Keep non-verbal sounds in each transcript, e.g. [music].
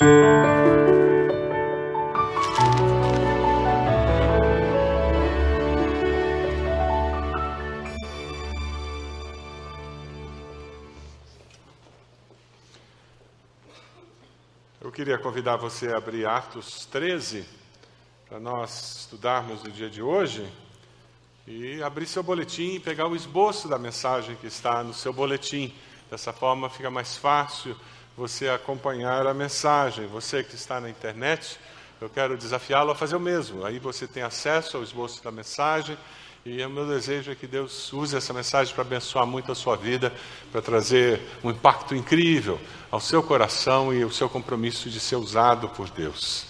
Eu queria convidar você a abrir Atos 13, para nós estudarmos no dia de hoje, e abrir seu boletim e pegar o esboço da mensagem que está no seu boletim. Dessa forma fica mais fácil você acompanhar a mensagem. Você que está na internet, eu quero desafiá-lo a fazer o mesmo. Aí você tem acesso ao esboço da mensagem. E o meu desejo é que Deus use essa mensagem para abençoar muito a sua vida, para trazer um impacto incrível ao seu coração e o seu compromisso de ser usado por Deus.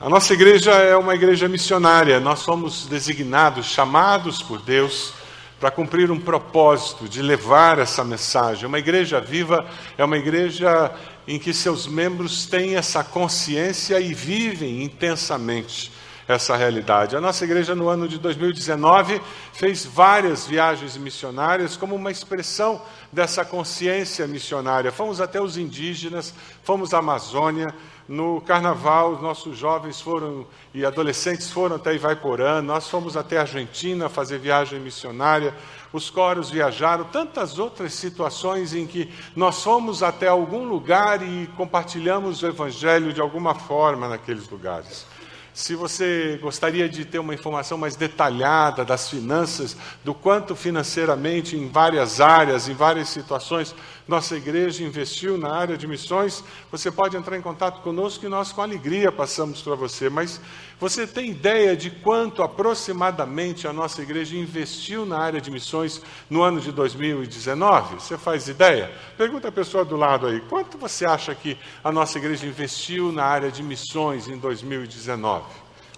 A nossa igreja é uma igreja missionária, nós somos designados, chamados por Deus para cumprir um propósito de levar essa mensagem. Uma igreja viva é uma igreja em que seus membros têm essa consciência e vivem intensamente essa realidade. A nossa igreja, no ano de 2019, fez várias viagens missionárias como uma expressão dessa consciência missionária. Fomos até os indígenas, fomos à Amazônia. No carnaval, os nossos jovens foram e adolescentes foram até Ivaiporã, nós fomos até a Argentina fazer viagem missionária, os coros viajaram, tantas outras situações em que nós fomos até algum lugar e compartilhamos o Evangelho de alguma forma naqueles lugares. Se você gostaria de ter uma informação mais detalhada das finanças, do quanto financeiramente, em várias áreas, em várias situações, nossa igreja investiu na área de missões, você pode entrar em contato conosco e nós, com alegria, passamos para você. Mas você tem ideia de quanto aproximadamente a nossa igreja investiu na área de missões no ano de 2019? Você faz ideia? Pergunta a pessoa do lado aí: quanto você acha que a nossa igreja investiu na área de missões em 2019?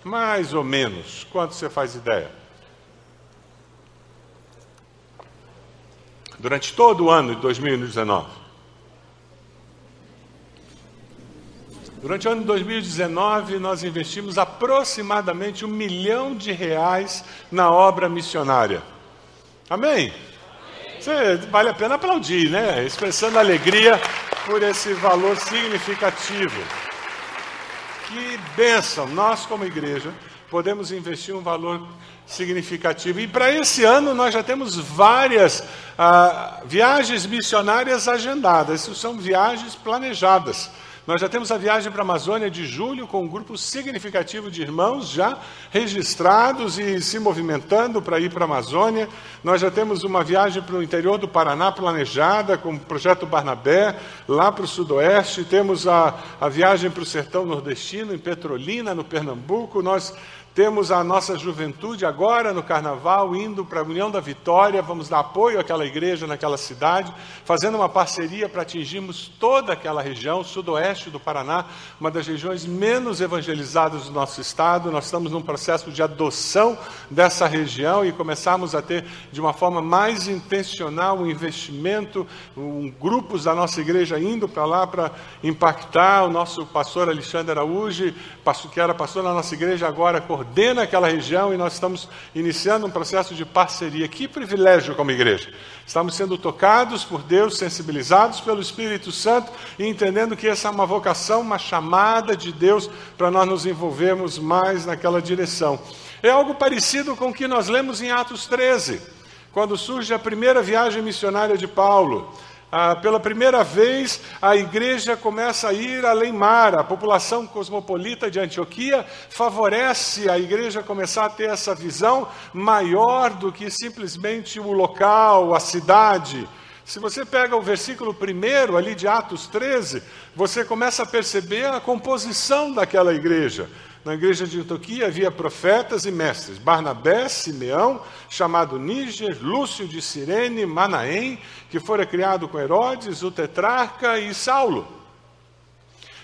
Mais ou menos. Quanto você faz ideia? Durante todo o ano de 2019. Durante o ano de 2019, nós investimos aproximadamente um milhão de reais na obra missionária. Amém? Você, vale a pena aplaudir, né? Expressando alegria por esse valor significativo. Que bênção! Nós, como igreja, podemos investir um valor significativo. E para esse ano nós já temos várias ah, viagens missionárias agendadas. Isso são viagens planejadas. Nós já temos a viagem para a Amazônia de julho, com um grupo significativo de irmãos já registrados e se movimentando para ir para a Amazônia. Nós já temos uma viagem para o interior do Paraná planejada, com o projeto Barnabé, lá para o sudoeste. Temos a, a viagem para o sertão nordestino, em Petrolina, no Pernambuco. Nós temos a nossa juventude agora no carnaval indo para a União da Vitória, vamos dar apoio àquela igreja naquela cidade, fazendo uma parceria para atingirmos toda aquela região, sudoeste do Paraná, uma das regiões menos evangelizadas do nosso estado. Nós estamos num processo de adoção dessa região e começamos a ter de uma forma mais intencional um investimento, um, grupos da nossa igreja indo para lá para impactar. O nosso pastor Alexandre Araújo, que era pastor na nossa igreja, agora coordena aquela região e nós estamos iniciando um processo de parceria. Que privilégio como igreja! Estamos sendo tocados por Deus, sensibilizados pelo Espírito Santo e entendendo que essa é uma vocação, uma chamada de Deus para nós nos envolvermos mais naquela direção. É algo parecido com o que nós lemos em Atos 13, quando surge a primeira viagem missionária de Paulo. Ah, pela primeira vez, a igreja começa a ir além mar. A população cosmopolita de Antioquia favorece a igreja começar a ter essa visão maior do que simplesmente o local, a cidade. Se você pega o versículo primeiro ali de Atos 13, você começa a perceber a composição daquela igreja. Na igreja de Antioquia havia profetas e mestres: Barnabé, Simeão, chamado Níger, Lúcio de Cirene, Manaém, que fora criado com Herodes, o tetrarca e Saulo.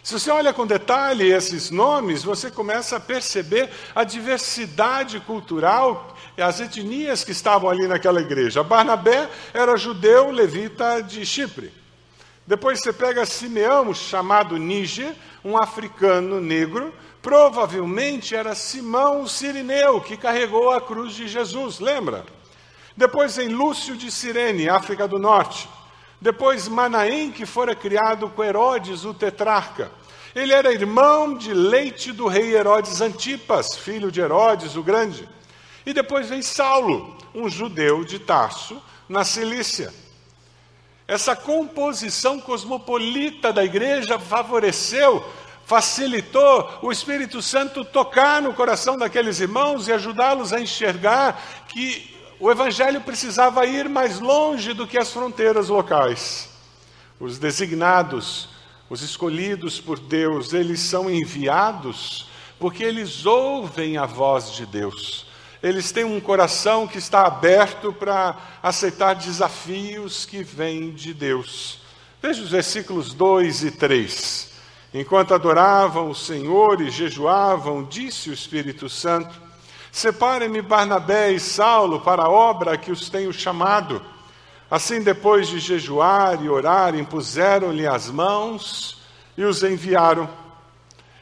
Se você olha com detalhe esses nomes, você começa a perceber a diversidade cultural e as etnias que estavam ali naquela igreja. Barnabé era judeu levita de Chipre. Depois você pega Simeão, chamado Níger, um africano negro, Provavelmente era Simão o Sirineu que carregou a cruz de Jesus, lembra? Depois em Lúcio de Cirene, África do Norte. Depois Manaém, que fora criado com Herodes, o tetrarca. Ele era irmão de leite do rei Herodes Antipas, filho de Herodes o Grande. E depois vem Saulo, um judeu de Tarso, na Cilícia. Essa composição cosmopolita da igreja favoreceu, facilitou o Espírito Santo tocar no coração daqueles irmãos e ajudá-los a enxergar que o evangelho precisava ir mais longe do que as fronteiras locais. Os designados os escolhidos por Deus, eles são enviados porque eles ouvem a voz de Deus. Eles têm um coração que está aberto para aceitar desafios que vêm de Deus. Veja os versículos 2 e 3. Enquanto adoravam o Senhor e jejuavam, disse o Espírito Santo: Separem-me Barnabé e Saulo para a obra que os tenho chamado. Assim, depois de jejuar e orar, impuseram-lhe as mãos e os enviaram.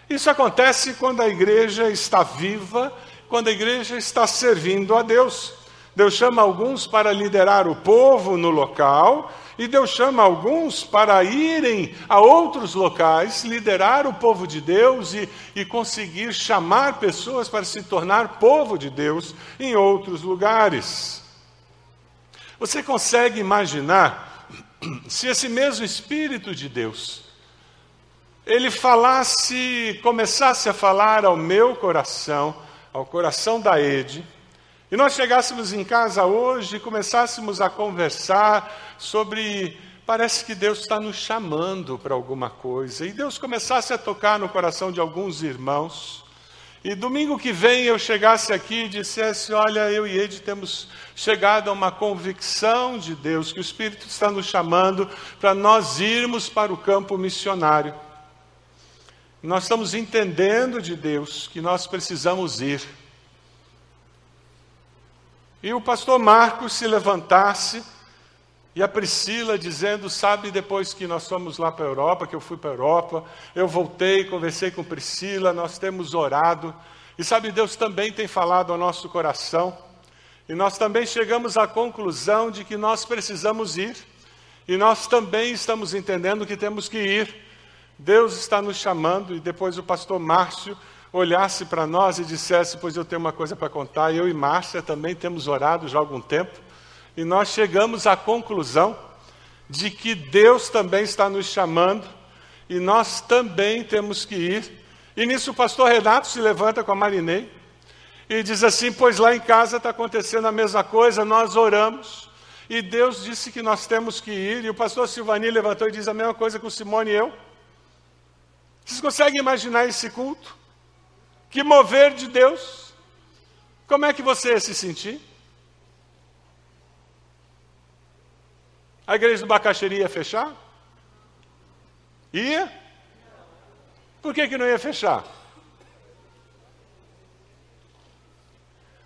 Isso acontece quando a igreja está viva, quando a igreja está servindo a Deus. Deus chama alguns para liderar o povo no local, e Deus chama alguns para irem a outros locais, liderar o povo de Deus e, e conseguir chamar pessoas para se tornar povo de Deus em outros lugares. Você consegue imaginar [clears throat] se esse mesmo Espírito de Deus ele falasse, começasse a falar ao meu coração, ao coração da Ede, e nós chegássemos em casa hoje e começássemos a conversar sobre. Parece que Deus está nos chamando para alguma coisa, e Deus começasse a tocar no coração de alguns irmãos, e domingo que vem eu chegasse aqui e dissesse: Olha, eu e Ed temos chegado a uma convicção de Deus, que o Espírito está nos chamando para nós irmos para o campo missionário. Nós estamos entendendo de Deus que nós precisamos ir. E o pastor Marcos se levantasse e a Priscila dizendo, sabe, depois que nós fomos lá para a Europa, que eu fui para a Europa, eu voltei, conversei com Priscila, nós temos orado. E sabe, Deus também tem falado ao nosso coração. E nós também chegamos à conclusão de que nós precisamos ir. E nós também estamos entendendo que temos que ir. Deus está nos chamando, e depois o pastor Márcio olhasse para nós e dissesse: Pois eu tenho uma coisa para contar. Eu e Márcia também temos orado já há algum tempo e nós chegamos à conclusão de que Deus também está nos chamando e nós também temos que ir. E nisso o pastor Renato se levanta com a Marinei e diz assim: Pois lá em casa está acontecendo a mesma coisa, nós oramos e Deus disse que nós temos que ir. E o pastor Silvani levantou e diz a mesma coisa com Simone e eu. Vocês conseguem imaginar esse culto? Que mover de Deus? Como é que você ia se sentir? A igreja do Bacaxeri ia fechar? Ia? Por que, que não ia fechar?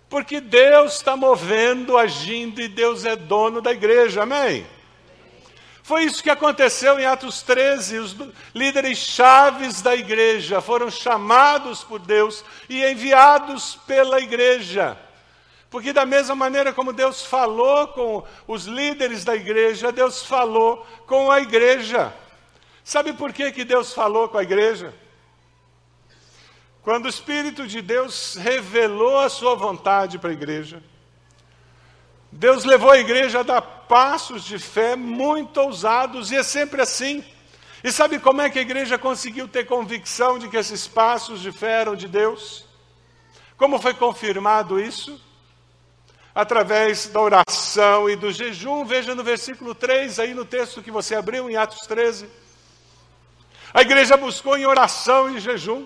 Porque Deus está movendo, agindo e Deus é dono da igreja, amém? Foi isso que aconteceu em Atos 13. Os líderes chaves da igreja foram chamados por Deus e enviados pela igreja. Porque, da mesma maneira como Deus falou com os líderes da igreja, Deus falou com a igreja. Sabe por que, que Deus falou com a igreja? Quando o Espírito de Deus revelou a sua vontade para a igreja, Deus levou a igreja a dar passos de fé muito ousados, e é sempre assim. E sabe como é que a igreja conseguiu ter convicção de que esses passos de fé eram de Deus? Como foi confirmado isso? através da oração e do jejum. Veja no versículo 3, aí no texto que você abriu, em Atos 13. A igreja buscou em oração e jejum.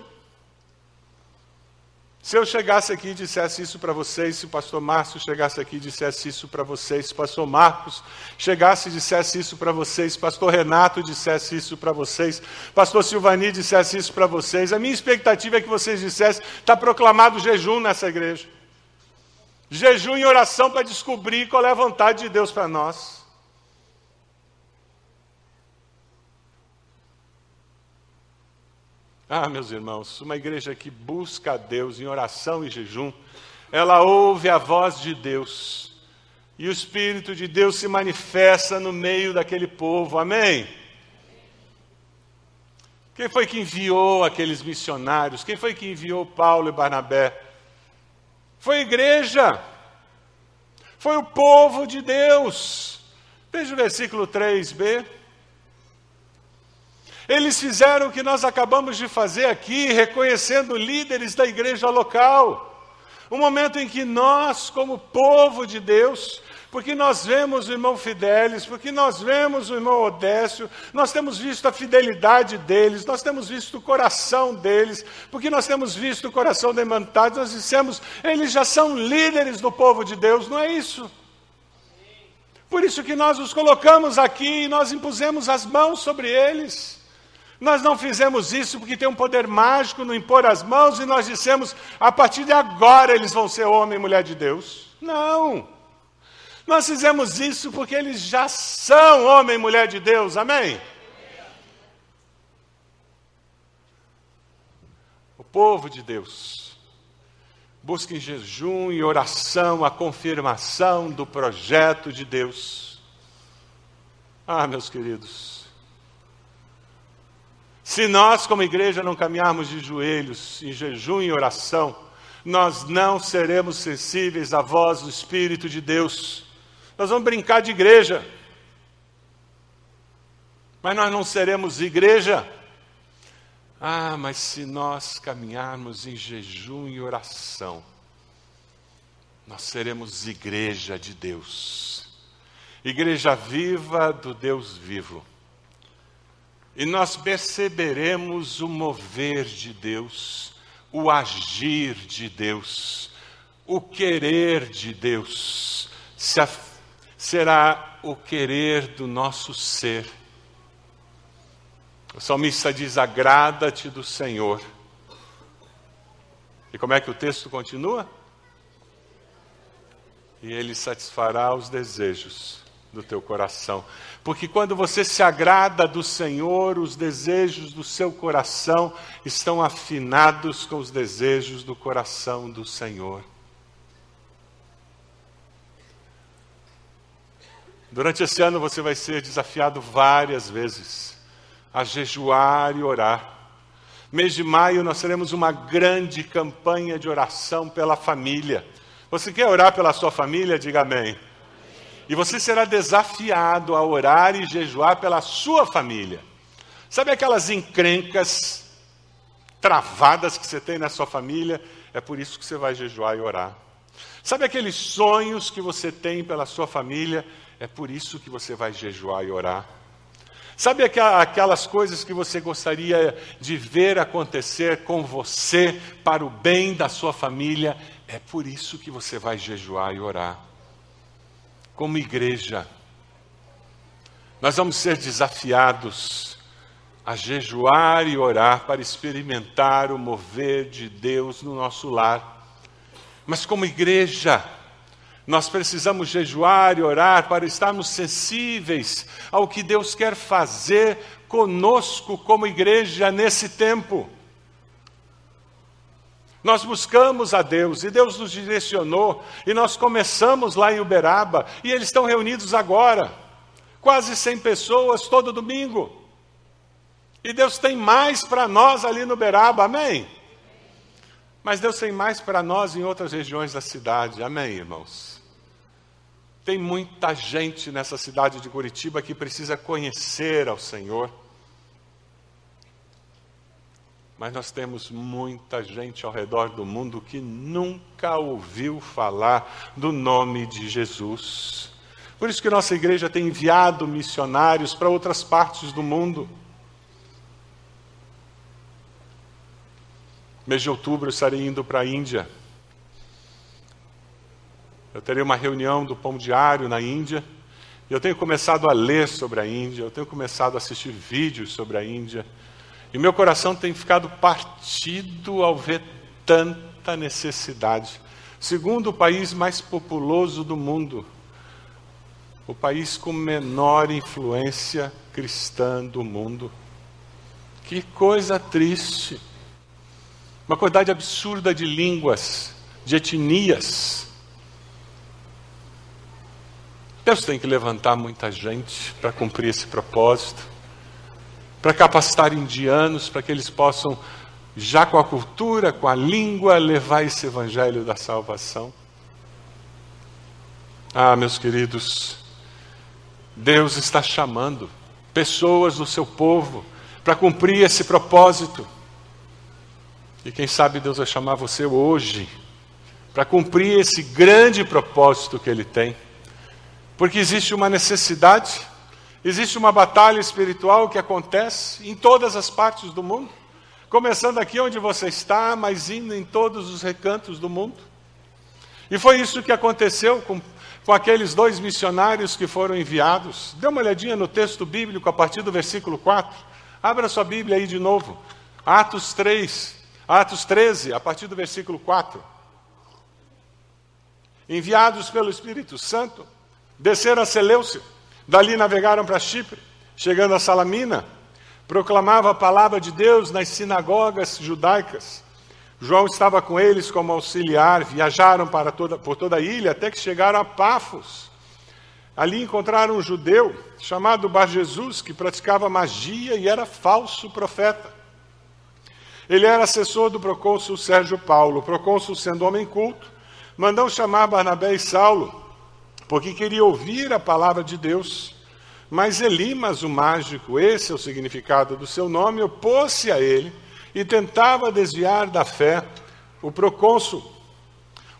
Se eu chegasse aqui e dissesse isso para vocês, se o pastor Márcio chegasse aqui e dissesse isso para vocês, se o pastor Marcos chegasse e dissesse isso para vocês, se o pastor Renato dissesse isso para vocês, pastor Silvani dissesse isso para vocês, a minha expectativa é que vocês dissessem, está proclamado jejum nessa igreja. Jejum e oração para descobrir qual é a vontade de Deus para nós. Ah, meus irmãos, uma igreja que busca a Deus em oração e jejum, ela ouve a voz de Deus e o Espírito de Deus se manifesta no meio daquele povo. Amém? Quem foi que enviou aqueles missionários? Quem foi que enviou Paulo e Barnabé? Foi a igreja. Foi o povo de Deus. Veja o versículo 3b. Eles fizeram o que nós acabamos de fazer aqui, reconhecendo líderes da igreja local. Um momento em que nós, como povo de Deus, porque nós vemos o irmão Fidelis, porque nós vemos o irmão Odécio, nós temos visto a fidelidade deles, nós temos visto o coração deles, porque nós temos visto o coração demantado, nós dissemos, eles já são líderes do povo de Deus, não é isso? Por isso que nós os colocamos aqui e nós impusemos as mãos sobre eles. Nós não fizemos isso porque tem um poder mágico no impor as mãos e nós dissemos, a partir de agora eles vão ser homem e mulher de Deus. Não. Nós fizemos isso porque eles já são homem e mulher de Deus, amém? O povo de Deus busca em jejum e oração a confirmação do projeto de Deus. Ah, meus queridos, se nós, como igreja, não caminharmos de joelhos, em jejum e oração, nós não seremos sensíveis à voz do Espírito de Deus nós vamos brincar de igreja. Mas nós não seremos igreja. Ah, mas se nós caminharmos em jejum e oração, nós seremos igreja de Deus. Igreja viva do Deus vivo. E nós perceberemos o mover de Deus, o agir de Deus, o querer de Deus, se a será o querer do nosso ser. O salmista diz: agrada-te do Senhor. E como é que o texto continua? E ele satisfará os desejos do teu coração. Porque quando você se agrada do Senhor, os desejos do seu coração estão afinados com os desejos do coração do Senhor. Durante esse ano você vai ser desafiado várias vezes a jejuar e orar. Mês de maio nós teremos uma grande campanha de oração pela família. Você quer orar pela sua família? Diga amém. E você será desafiado a orar e jejuar pela sua família. Sabe aquelas encrencas travadas que você tem na sua família? É por isso que você vai jejuar e orar. Sabe aqueles sonhos que você tem pela sua família? É por isso que você vai jejuar e orar. Sabe aquelas coisas que você gostaria de ver acontecer com você para o bem da sua família? É por isso que você vai jejuar e orar. Como igreja, nós vamos ser desafiados a jejuar e orar para experimentar o mover de Deus no nosso lar. Mas como igreja, nós precisamos jejuar e orar para estarmos sensíveis ao que Deus quer fazer conosco como igreja nesse tempo. Nós buscamos a Deus e Deus nos direcionou e nós começamos lá em Uberaba e eles estão reunidos agora, quase 100 pessoas todo domingo. E Deus tem mais para nós ali no Uberaba, amém? Mas Deus tem mais para nós em outras regiões da cidade, amém, irmãos? Tem muita gente nessa cidade de Curitiba que precisa conhecer ao Senhor. Mas nós temos muita gente ao redor do mundo que nunca ouviu falar do nome de Jesus. Por isso que nossa igreja tem enviado missionários para outras partes do mundo. Mês de outubro eu estarei indo para a Índia. Eu terei uma reunião do Pão Diário na Índia. Eu tenho começado a ler sobre a Índia, eu tenho começado a assistir vídeos sobre a Índia. E meu coração tem ficado partido ao ver tanta necessidade. Segundo o país mais populoso do mundo, o país com menor influência cristã do mundo. Que coisa triste. Uma quantidade absurda de línguas, de etnias, Deus tem que levantar muita gente para cumprir esse propósito, para capacitar indianos, para que eles possam, já com a cultura, com a língua, levar esse evangelho da salvação. Ah, meus queridos, Deus está chamando pessoas do seu povo para cumprir esse propósito. E quem sabe Deus vai chamar você hoje para cumprir esse grande propósito que Ele tem. Porque existe uma necessidade, existe uma batalha espiritual que acontece em todas as partes do mundo, começando aqui onde você está, mas indo em todos os recantos do mundo. E foi isso que aconteceu com, com aqueles dois missionários que foram enviados. Dê uma olhadinha no texto bíblico a partir do versículo 4. Abra sua Bíblia aí de novo. Atos 3, Atos 13, a partir do versículo 4. Enviados pelo Espírito Santo, Desceram a Seleucia, dali navegaram para Chipre, chegando a Salamina, proclamava a palavra de Deus nas sinagogas judaicas. João estava com eles como auxiliar, viajaram para toda, por toda a ilha até que chegaram a Pafos. Ali encontraram um judeu chamado Bar Jesus, que praticava magia e era falso profeta. Ele era assessor do procônsul Sérgio Paulo. O procônsul, sendo homem culto, mandou chamar Barnabé e Saulo porque queria ouvir a palavra de Deus. Mas Elimas, o mágico, esse é o significado do seu nome, opôs-se a ele e tentava desviar da fé o procônsul,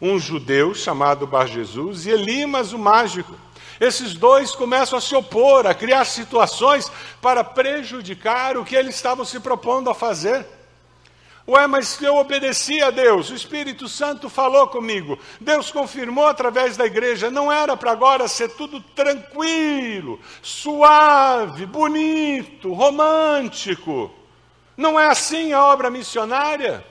um judeu chamado Bar Jesus, e Elimas, o mágico. Esses dois começam a se opor, a criar situações para prejudicar o que eles estavam se propondo a fazer. Ué, mas eu obedeci a Deus, o Espírito Santo falou comigo, Deus confirmou através da igreja, não era para agora ser tudo tranquilo, suave, bonito, romântico. Não é assim a obra missionária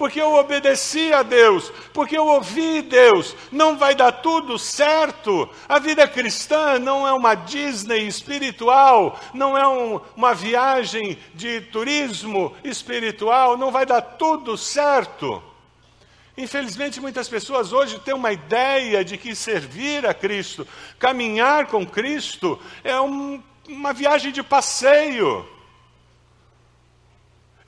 porque eu obedeci a Deus, porque eu ouvi Deus, não vai dar tudo certo. A vida cristã não é uma Disney espiritual, não é um, uma viagem de turismo espiritual, não vai dar tudo certo. Infelizmente, muitas pessoas hoje têm uma ideia de que servir a Cristo, caminhar com Cristo, é um, uma viagem de passeio.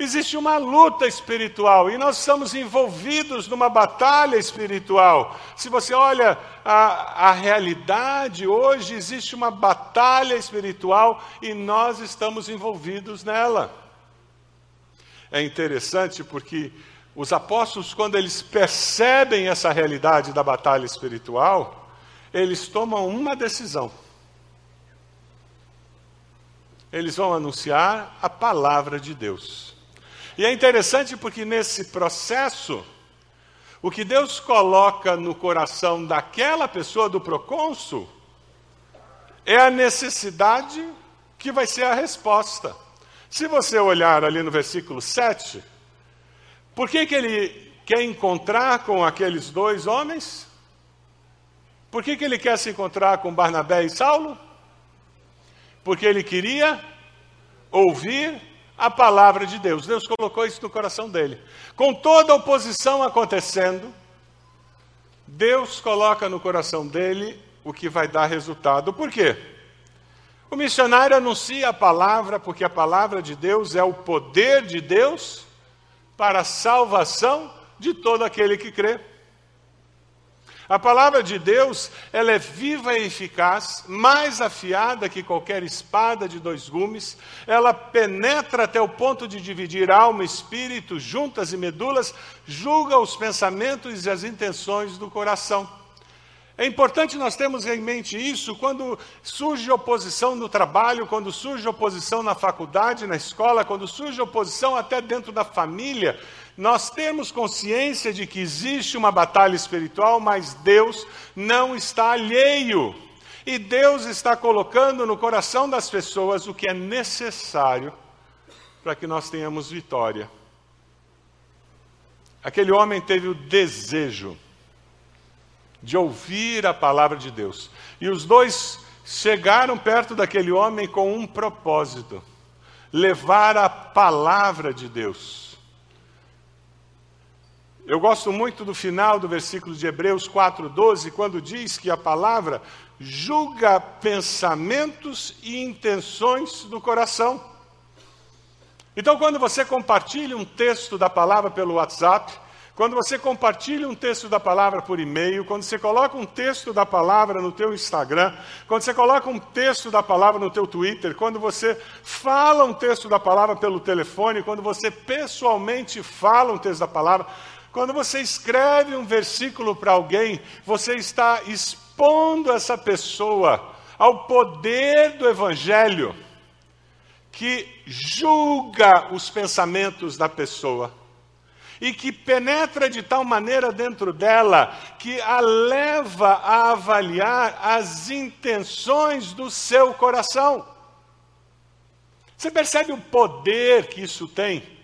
Existe uma luta espiritual e nós estamos envolvidos numa batalha espiritual. Se você olha a, a realidade, hoje existe uma batalha espiritual e nós estamos envolvidos nela. É interessante porque os apóstolos, quando eles percebem essa realidade da batalha espiritual, eles tomam uma decisão. Eles vão anunciar a palavra de Deus. E é interessante porque nesse processo, o que Deus coloca no coração daquela pessoa, do procônsul, é a necessidade que vai ser a resposta. Se você olhar ali no versículo 7, por que, que ele quer encontrar com aqueles dois homens? Por que, que ele quer se encontrar com Barnabé e Saulo? Porque ele queria ouvir a palavra de Deus. Deus colocou isso no coração dele. Com toda a oposição acontecendo, Deus coloca no coração dele o que vai dar resultado. Por quê? O missionário anuncia a palavra, porque a palavra de Deus é o poder de Deus para a salvação de todo aquele que crê. A palavra de Deus, ela é viva e eficaz, mais afiada que qualquer espada de dois gumes. Ela penetra até o ponto de dividir alma e espírito, juntas e medulas, julga os pensamentos e as intenções do coração. É importante nós termos em mente isso quando surge oposição no trabalho, quando surge oposição na faculdade, na escola, quando surge oposição até dentro da família nós temos consciência de que existe uma batalha espiritual, mas Deus não está alheio. E Deus está colocando no coração das pessoas o que é necessário para que nós tenhamos vitória. Aquele homem teve o desejo de ouvir a palavra de Deus. E os dois chegaram perto daquele homem com um propósito: levar a palavra de Deus. Eu gosto muito do final do versículo de Hebreus 4,12, quando diz que a palavra julga pensamentos e intenções do coração. Então, quando você compartilha um texto da palavra pelo WhatsApp, quando você compartilha um texto da palavra por e-mail, quando você coloca um texto da palavra no teu Instagram, quando você coloca um texto da palavra no teu Twitter, quando você fala um texto da palavra pelo telefone, quando você pessoalmente fala um texto da palavra, quando você escreve um versículo para alguém, você está expondo essa pessoa ao poder do evangelho que julga os pensamentos da pessoa e que penetra de tal maneira dentro dela que a leva a avaliar as intenções do seu coração. Você percebe o poder que isso tem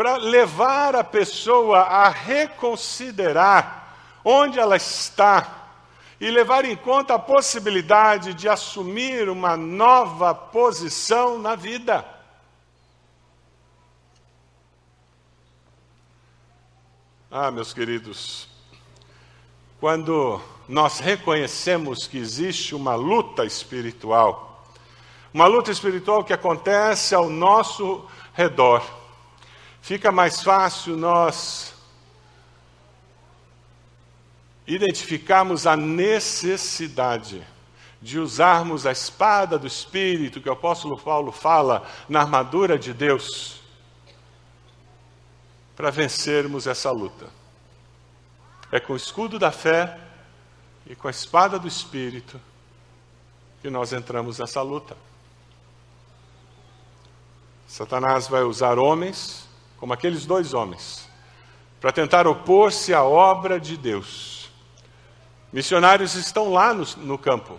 para levar a pessoa a reconsiderar onde ela está e levar em conta a possibilidade de assumir uma nova posição na vida. Ah, meus queridos, quando nós reconhecemos que existe uma luta espiritual, uma luta espiritual que acontece ao nosso redor, fica mais fácil nós identificarmos a necessidade de usarmos a espada do Espírito, que o apóstolo Paulo fala na armadura de Deus para vencermos essa luta. É com o escudo da fé e com a espada do Espírito que nós entramos nessa luta. Satanás vai usar homens, como aqueles dois homens, para tentar opor-se à obra de Deus. Missionários estão lá no, no campo,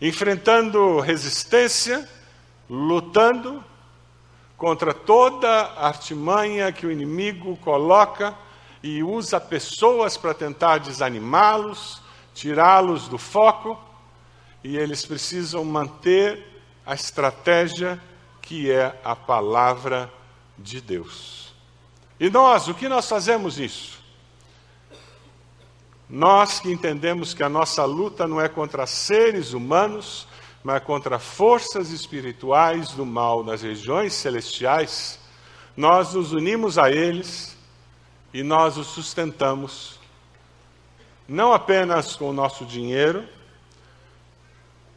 enfrentando resistência, lutando contra toda artimanha que o inimigo coloca e usa pessoas para tentar desanimá-los, tirá-los do foco, e eles precisam manter a estratégia que é a palavra de Deus. E nós, o que nós fazemos isso? Nós que entendemos que a nossa luta não é contra seres humanos, mas contra forças espirituais do mal nas regiões celestiais, nós nos unimos a eles e nós os sustentamos, não apenas com o nosso dinheiro,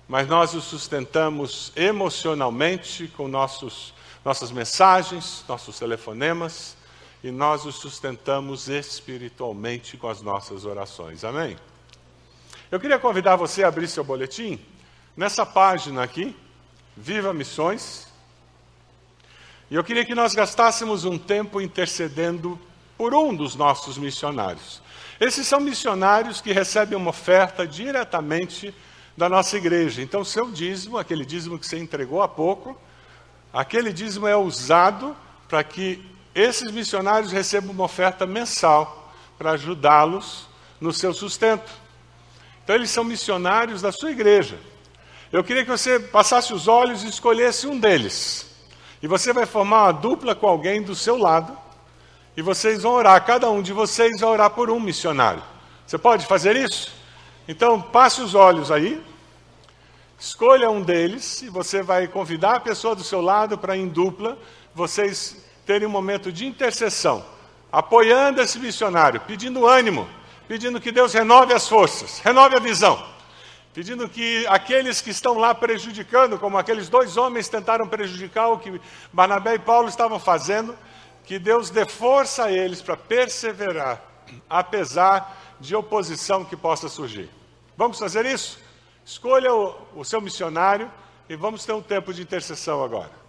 mas nós os sustentamos emocionalmente com nossos, nossas mensagens, nossos telefonemas, e nós os sustentamos espiritualmente com as nossas orações. Amém? Eu queria convidar você a abrir seu boletim nessa página aqui, Viva Missões. E eu queria que nós gastássemos um tempo intercedendo por um dos nossos missionários. Esses são missionários que recebem uma oferta diretamente da nossa igreja. Então, seu dízimo, aquele dízimo que você entregou há pouco, aquele dízimo é usado para que esses missionários recebam uma oferta mensal para ajudá-los no seu sustento. Então, eles são missionários da sua igreja. Eu queria que você passasse os olhos e escolhesse um deles. E você vai formar uma dupla com alguém do seu lado. E vocês vão orar, cada um de vocês vai orar por um missionário. Você pode fazer isso? Então, passe os olhos aí. Escolha um deles e você vai convidar a pessoa do seu lado para, em dupla, vocês terem um momento de intercessão, apoiando esse missionário, pedindo ânimo, pedindo que Deus renove as forças, renove a visão pedindo que aqueles que estão lá prejudicando, como aqueles dois homens tentaram prejudicar o que Barnabé e Paulo estavam fazendo, que Deus dê força a eles para perseverar, apesar de oposição que possa surgir. Vamos fazer isso? Escolha o, o seu missionário e vamos ter um tempo de intercessão agora.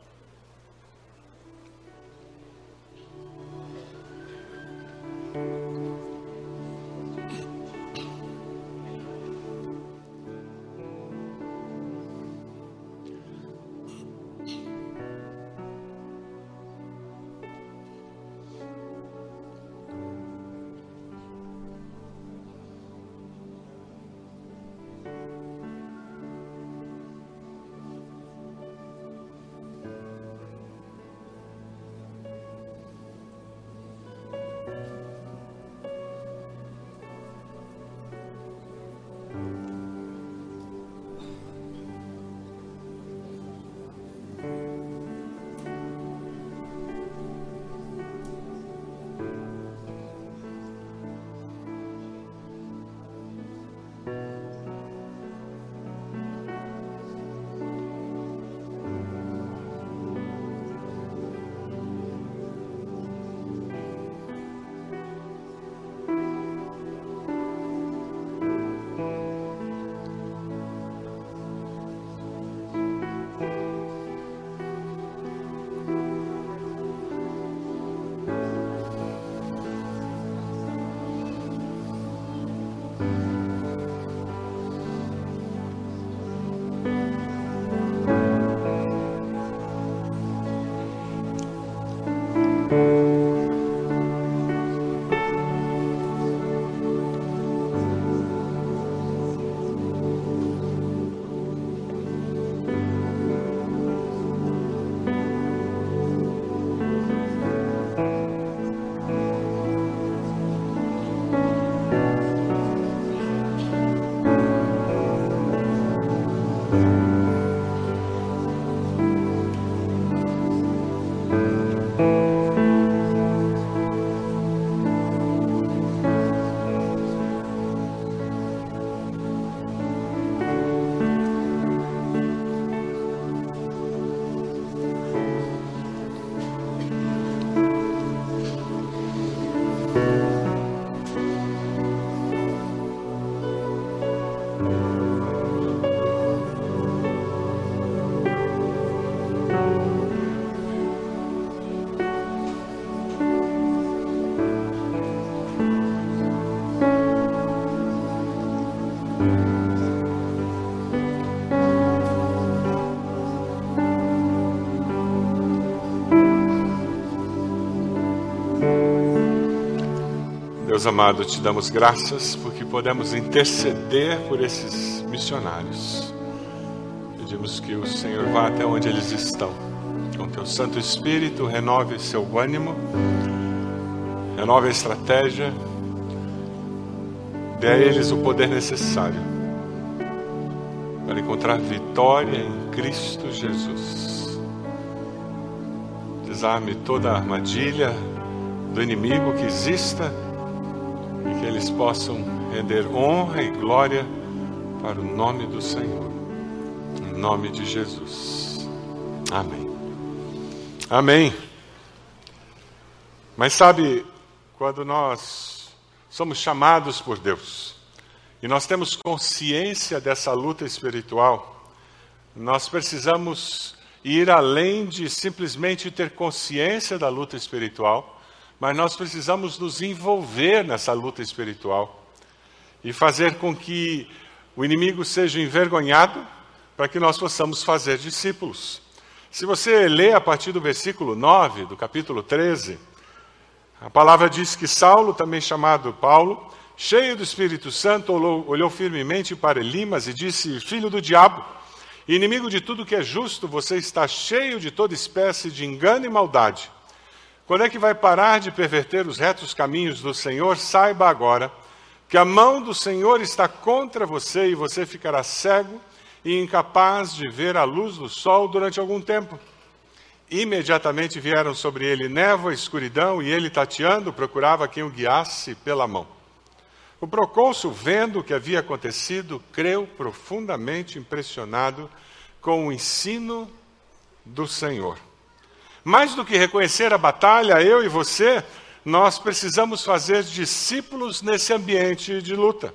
Amado, te damos graças porque podemos interceder por esses missionários. Pedimos que o Senhor vá até onde eles estão. Com teu Santo Espírito, renove seu ânimo, renove a estratégia, dê a eles o poder necessário para encontrar vitória em Cristo Jesus. Desarme toda a armadilha do inimigo que exista e que eles possam render honra e glória para o nome do Senhor. Em nome de Jesus. Amém. Amém. Mas sabe, quando nós somos chamados por Deus e nós temos consciência dessa luta espiritual, nós precisamos ir além de simplesmente ter consciência da luta espiritual mas nós precisamos nos envolver nessa luta espiritual e fazer com que o inimigo seja envergonhado para que nós possamos fazer discípulos. Se você lê a partir do versículo 9 do capítulo 13, a palavra diz que Saulo, também chamado Paulo, cheio do Espírito Santo, olhou, olhou firmemente para Elimas e disse: Filho do diabo, inimigo de tudo que é justo, você está cheio de toda espécie de engano e maldade. Quando é que vai parar de perverter os retos caminhos do Senhor? Saiba agora que a mão do Senhor está contra você e você ficará cego e incapaz de ver a luz do sol durante algum tempo. Imediatamente vieram sobre ele névoa escuridão, e ele, tateando, procurava quem o guiasse pela mão. O procônsul, vendo o que havia acontecido, creu profundamente impressionado com o ensino do Senhor. Mais do que reconhecer a batalha, eu e você, nós precisamos fazer discípulos nesse ambiente de luta.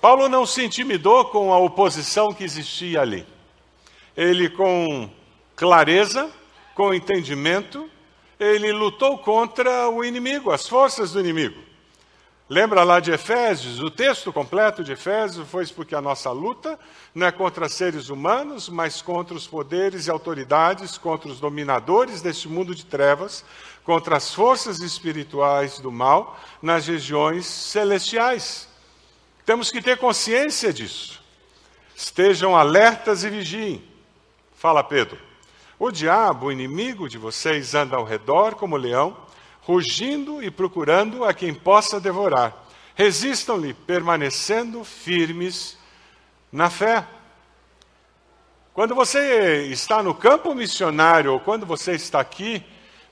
Paulo não se intimidou com a oposição que existia ali. Ele, com clareza, com entendimento, ele lutou contra o inimigo, as forças do inimigo. Lembra lá de Efésios? O texto completo de Efésios foi porque a nossa luta não é contra seres humanos, mas contra os poderes e autoridades, contra os dominadores deste mundo de trevas, contra as forças espirituais do mal nas regiões celestiais. Temos que ter consciência disso. Estejam alertas e vigiem. Fala Pedro. O diabo, o inimigo de vocês, anda ao redor como leão rugindo e procurando a quem possa devorar. Resistam-lhe, permanecendo firmes na fé. Quando você está no campo missionário ou quando você está aqui,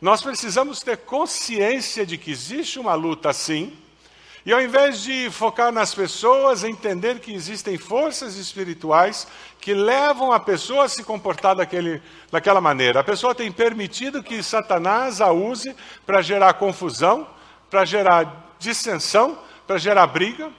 nós precisamos ter consciência de que existe uma luta assim e ao invés de focar nas pessoas, entender que existem forças espirituais que levam a pessoa a se comportar daquele, daquela maneira. A pessoa tem permitido que Satanás a use para gerar confusão, para gerar dissensão, para gerar briga,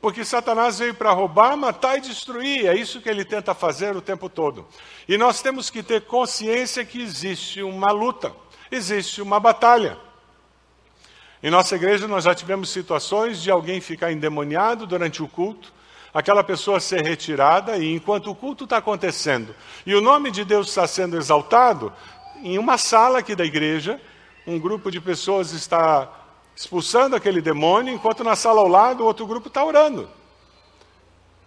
porque Satanás veio para roubar, matar e destruir. É isso que ele tenta fazer o tempo todo. E nós temos que ter consciência que existe uma luta, existe uma batalha. Em nossa igreja, nós já tivemos situações de alguém ficar endemoniado durante o culto, aquela pessoa ser retirada, e enquanto o culto está acontecendo e o nome de Deus está sendo exaltado, em uma sala aqui da igreja, um grupo de pessoas está expulsando aquele demônio, enquanto na sala ao lado o outro grupo está orando.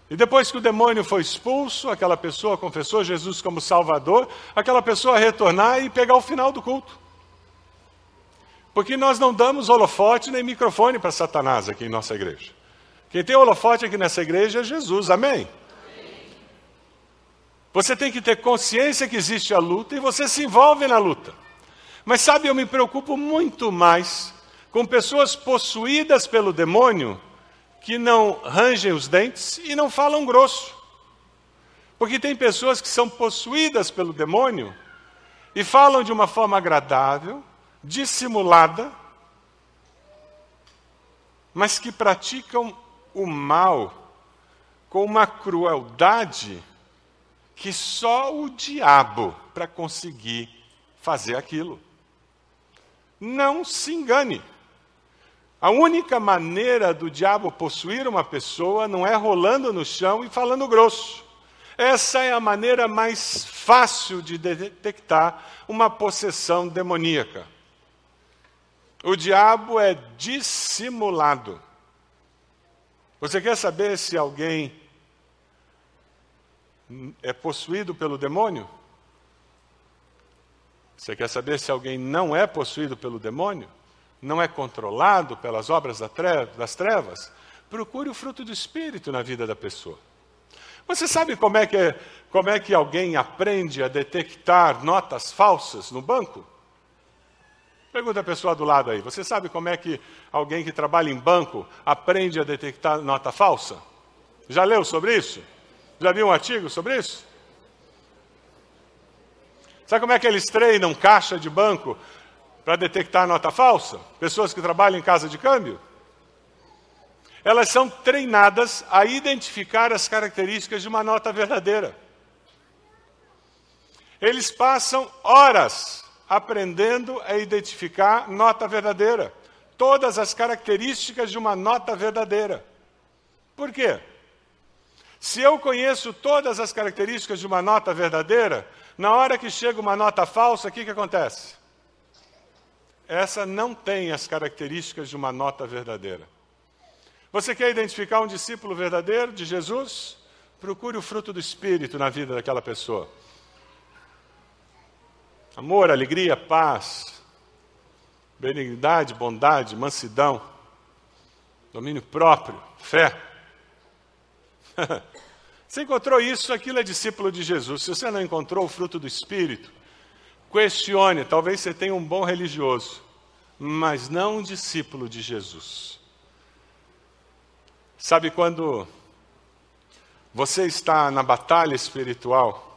E depois que o demônio foi expulso, aquela pessoa confessou Jesus como Salvador, aquela pessoa retornar e pegar o final do culto. Porque nós não damos holofote nem microfone para Satanás aqui em nossa igreja. Quem tem holofote aqui nessa igreja é Jesus, amém? Você tem que ter consciência que existe a luta e você se envolve na luta. Mas sabe, eu me preocupo muito mais com pessoas possuídas pelo demônio que não rangem os dentes e não falam grosso. Porque tem pessoas que são possuídas pelo demônio e falam de uma forma agradável, dissimulada, mas que praticam o mal com uma crueldade que só o diabo para conseguir fazer aquilo. Não se engane. A única maneira do diabo possuir uma pessoa não é rolando no chão e falando grosso. Essa é a maneira mais fácil de detectar uma possessão demoníaca. O diabo é dissimulado. Você quer saber se alguém é possuído pelo demônio? Você quer saber se alguém não é possuído pelo demônio? Não é controlado pelas obras das trevas? Procure o fruto do Espírito na vida da pessoa. Você sabe como é que, como é que alguém aprende a detectar notas falsas no banco? Pergunta a pessoa do lado aí. Você sabe como é que alguém que trabalha em banco aprende a detectar nota falsa? Já leu sobre isso? Já viu um artigo sobre isso? Sabe como é que eles treinam caixa de banco para detectar nota falsa? Pessoas que trabalham em casa de câmbio? Elas são treinadas a identificar as características de uma nota verdadeira. Eles passam horas aprendendo a identificar nota verdadeira, todas as características de uma nota verdadeira. Por quê? Se eu conheço todas as características de uma nota verdadeira, na hora que chega uma nota falsa, o que, que acontece? Essa não tem as características de uma nota verdadeira. Você quer identificar um discípulo verdadeiro de Jesus? Procure o fruto do Espírito na vida daquela pessoa. Amor, alegria, paz, benignidade, bondade, mansidão, domínio próprio, fé. [laughs] Você encontrou isso, aquilo é discípulo de Jesus. Se você não encontrou o fruto do Espírito, questione. Talvez você tenha um bom religioso, mas não um discípulo de Jesus. Sabe quando você está na batalha espiritual,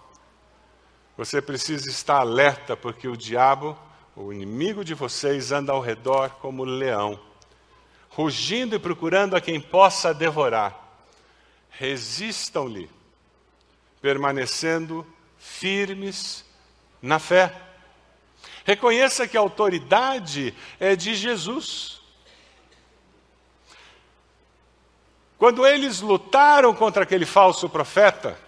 você precisa estar alerta, porque o diabo, o inimigo de vocês, anda ao redor como leão, rugindo e procurando a quem possa devorar resistam-lhe, permanecendo firmes na fé. Reconheça que a autoridade é de Jesus. Quando eles lutaram contra aquele falso profeta,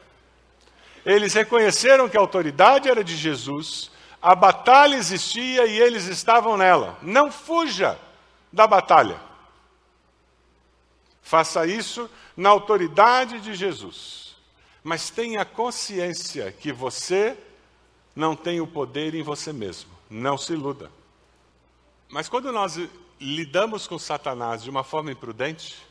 eles reconheceram que a autoridade era de Jesus, a batalha existia e eles estavam nela. Não fuja da batalha. Faça isso na autoridade de Jesus. Mas tenha consciência que você não tem o poder em você mesmo. Não se iluda. Mas quando nós lidamos com Satanás de uma forma imprudente,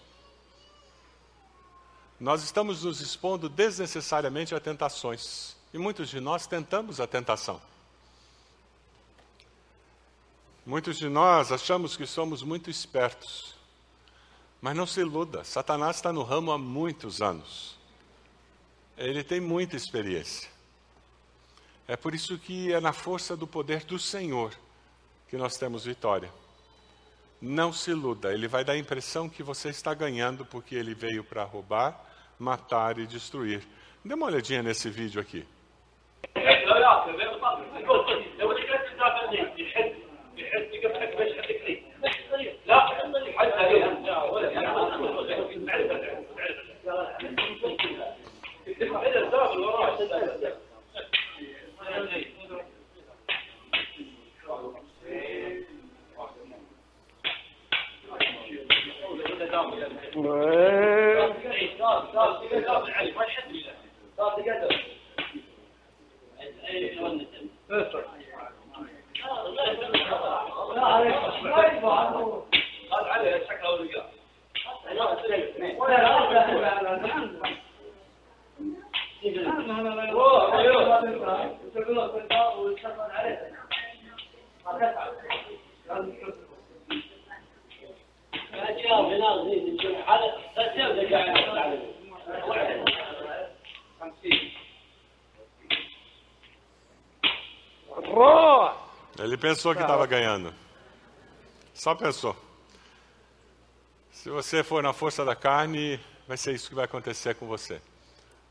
nós estamos nos expondo desnecessariamente a tentações. E muitos de nós tentamos a tentação. Muitos de nós achamos que somos muito espertos. Mas não se iluda, Satanás está no ramo há muitos anos. Ele tem muita experiência. É por isso que é na força do poder do Senhor que nós temos vitória. Não se iluda, ele vai dar a impressão que você está ganhando porque ele veio para roubar, matar e destruir. Dê uma olhadinha nesse vídeo aqui. إيه صار صار تقدر عليه ما يحس بيه صار تقدر لا عليك ما يدفع عنه قال عليه الشكل والرجال ولا Ele pensou que estava ganhando. Só pensou. Se você for na força da carne, vai ser isso que vai acontecer com você.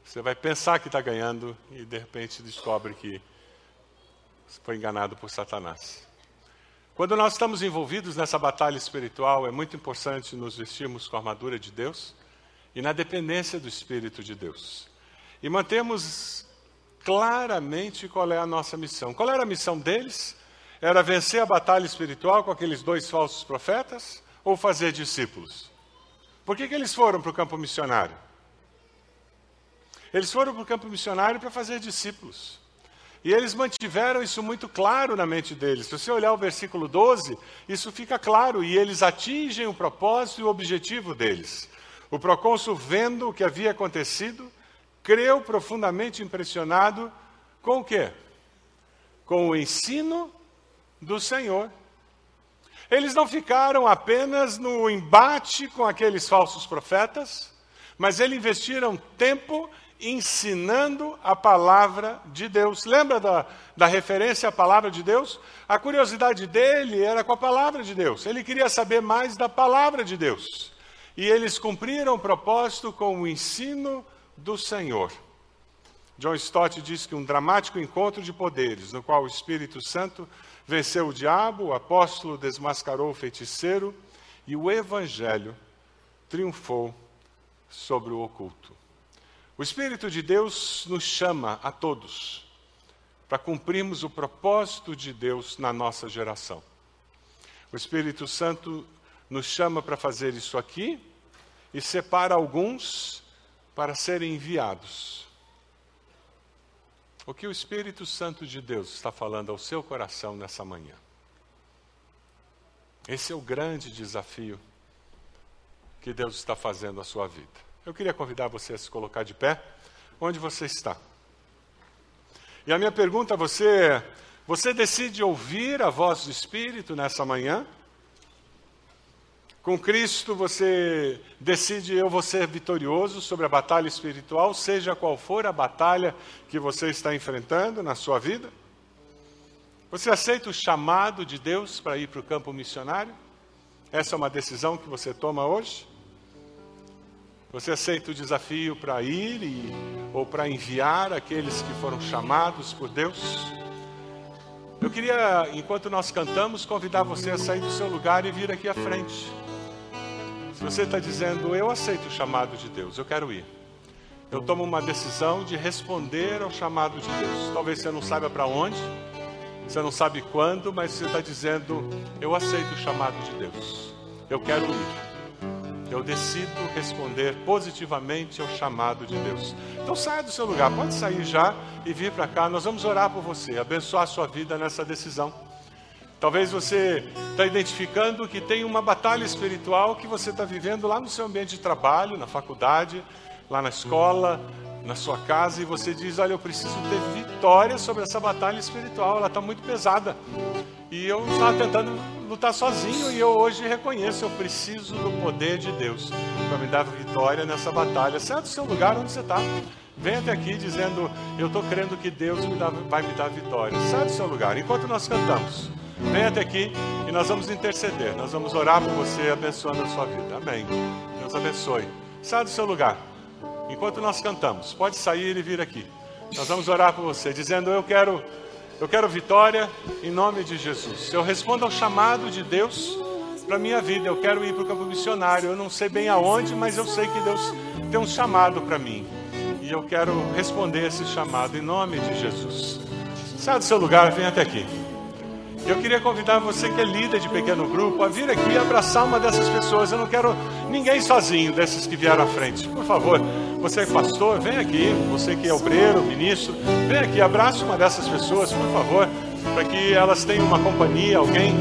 Você vai pensar que está ganhando e de repente descobre que foi enganado por Satanás. Quando nós estamos envolvidos nessa batalha espiritual, é muito importante nos vestirmos com a armadura de Deus e na dependência do Espírito de Deus. E mantemos claramente qual é a nossa missão. Qual era a missão deles? Era vencer a batalha espiritual com aqueles dois falsos profetas ou fazer discípulos? Por que, que eles foram para o campo missionário? Eles foram para o campo missionário para fazer discípulos. E eles mantiveram isso muito claro na mente deles. Se você olhar o versículo 12, isso fica claro, e eles atingem o propósito e o objetivo deles. O procônsul, vendo o que havia acontecido, creu profundamente impressionado com o quê? Com o ensino do Senhor. Eles não ficaram apenas no embate com aqueles falsos profetas, mas eles investiram tempo ensinando a palavra de Deus. Lembra da, da referência à palavra de Deus? A curiosidade dele era com a palavra de Deus. Ele queria saber mais da palavra de Deus. E eles cumpriram o propósito com o ensino do Senhor. John Stott diz que um dramático encontro de poderes, no qual o Espírito Santo venceu o diabo, o apóstolo desmascarou o feiticeiro e o evangelho triunfou sobre o oculto. O Espírito de Deus nos chama a todos para cumprirmos o propósito de Deus na nossa geração. O Espírito Santo nos chama para fazer isso aqui e separa alguns para serem enviados. O que o Espírito Santo de Deus está falando ao seu coração nessa manhã? Esse é o grande desafio que Deus está fazendo à sua vida. Eu queria convidar você a se colocar de pé onde você está. E a minha pergunta a você é: você decide ouvir a voz do Espírito nessa manhã? Com Cristo você decide eu vou ser vitorioso sobre a batalha espiritual, seja qual for a batalha que você está enfrentando na sua vida? Você aceita o chamado de Deus para ir para o campo missionário? Essa é uma decisão que você toma hoje? Você aceita o desafio para ir e, ou para enviar aqueles que foram chamados por Deus? Eu queria, enquanto nós cantamos, convidar você a sair do seu lugar e vir aqui à frente. Se você está dizendo, eu aceito o chamado de Deus, eu quero ir. Eu tomo uma decisão de responder ao chamado de Deus. Talvez você não saiba para onde, você não sabe quando, mas você está dizendo, eu aceito o chamado de Deus. Eu quero ir eu decido responder positivamente ao chamado de Deus. Então saia do seu lugar, pode sair já e vir para cá. Nós vamos orar por você, abençoar a sua vida nessa decisão. Talvez você está identificando que tem uma batalha espiritual que você está vivendo lá no seu ambiente de trabalho, na faculdade, lá na escola, na sua casa, e você diz: Olha, eu preciso ter vitória sobre essa batalha espiritual, ela está muito pesada. E eu estava tentando lutar sozinho e eu hoje reconheço, eu preciso do poder de Deus para me dar vitória nessa batalha. Sai do seu lugar onde você está. Vem até aqui dizendo, eu estou crendo que Deus me dá, vai me dar vitória. Sai do seu lugar, enquanto nós cantamos. Vem até aqui e nós vamos interceder. Nós vamos orar por você, abençoando a sua vida. Amém. Deus abençoe. Sai do seu lugar. Enquanto nós cantamos, pode sair e vir aqui. Nós vamos orar por você, dizendo: Eu quero eu quero vitória em nome de Jesus. Eu respondo ao chamado de Deus para minha vida. Eu quero ir para o campo missionário. Eu não sei bem aonde, mas eu sei que Deus tem um chamado para mim. E eu quero responder esse chamado em nome de Jesus. Sai do seu lugar, vem até aqui. Eu queria convidar você que é líder de pequeno grupo a vir aqui abraçar uma dessas pessoas. Eu não quero ninguém sozinho desses que vieram à frente. Por favor, você é pastor, vem aqui. Você que é obreiro, ministro, vem aqui, abrace uma dessas pessoas, por favor, para que elas tenham uma companhia, alguém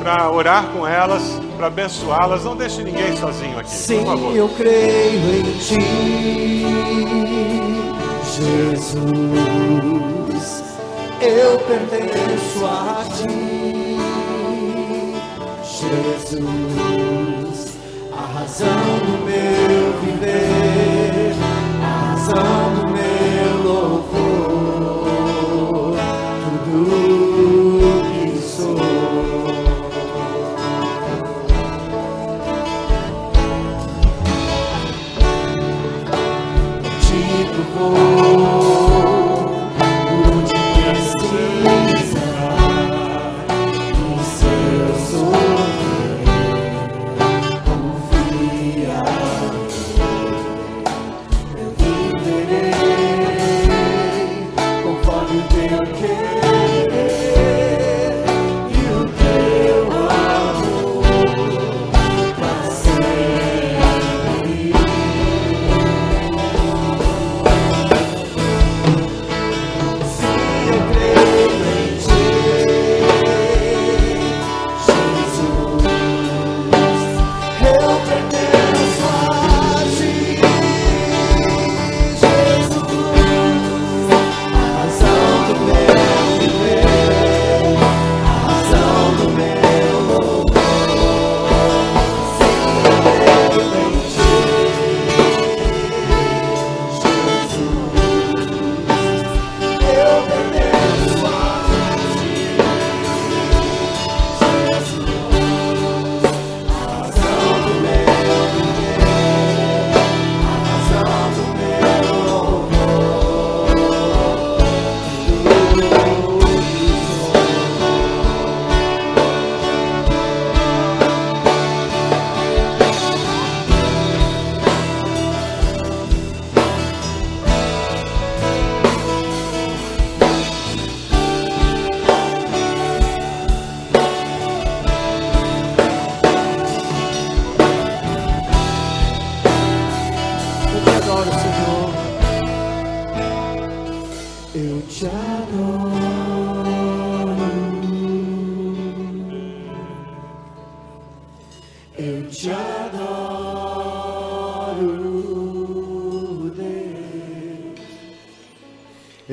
para orar com elas, para abençoá-las. Não deixe ninguém sozinho aqui. Sim, por favor. eu creio em ti, Jesus. Eu pertenço a ti, Jesus. Razão do meu viver,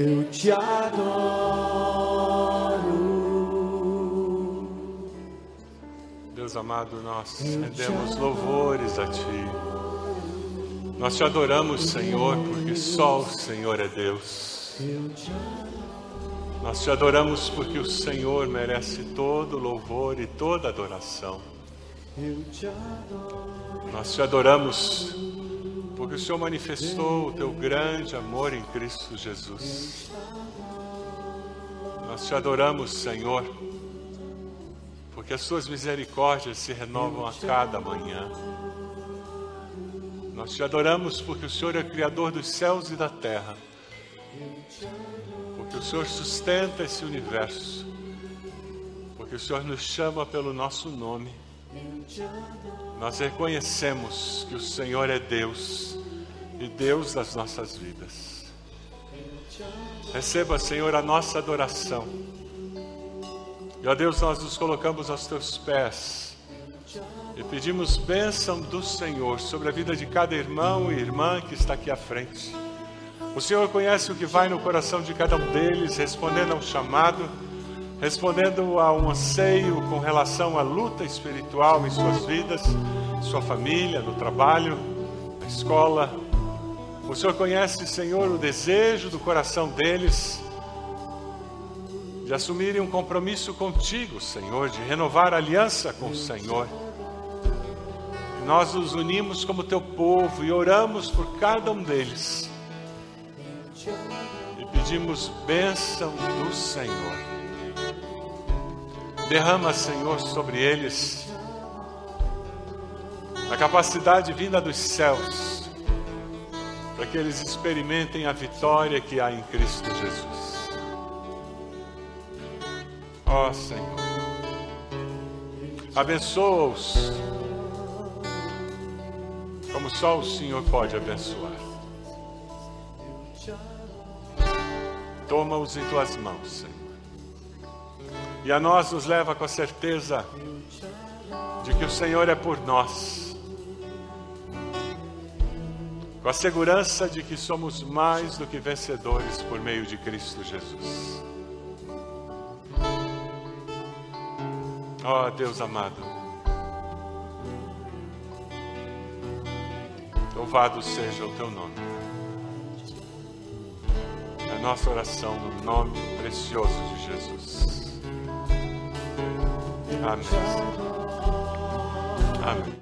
Eu te adoro. Deus amado, nós rendemos louvores a Ti. Nós te adoramos, Senhor, porque só o Senhor é Deus. Nós te adoramos porque o Senhor merece todo louvor e toda adoração. eu te adoro. Nós te adoramos porque o Senhor manifestou o teu grande amor em Cristo Jesus. Nós te adoramos, Senhor, porque as tuas misericórdias se renovam a cada manhã. Nós te adoramos porque o Senhor é Criador dos céus e da terra, porque o Senhor sustenta esse universo, porque o Senhor nos chama pelo nosso nome. Nós reconhecemos que o Senhor é Deus e Deus das nossas vidas. Receba, Senhor, a nossa adoração. E, ó Deus, nós nos colocamos aos teus pés e pedimos bênção do Senhor sobre a vida de cada irmão e irmã que está aqui à frente. O Senhor conhece o que vai no coração de cada um deles, respondendo a um chamado, respondendo a um anseio com relação à luta espiritual em suas vidas, sua família, no trabalho, na escola. O Senhor conhece, Senhor, o desejo do coração deles de assumirem um compromisso contigo, Senhor, de renovar aliança com o Senhor. E nós nos unimos como teu povo e oramos por cada um deles. E pedimos bênção do Senhor. Derrama, Senhor, sobre eles a capacidade vinda dos céus, para que eles experimentem a vitória que há em Cristo Jesus. Ó Senhor, abençoa-os como só o Senhor pode abençoar. Toma-os em tuas mãos, Senhor. E a nós nos leva com a certeza de que o Senhor é por nós. Com a segurança de que somos mais do que vencedores por meio de Cristo Jesus. Ó oh, Deus amado, louvado seja o teu nome. É a nossa oração no nome precioso de Jesus. Amém. Amém.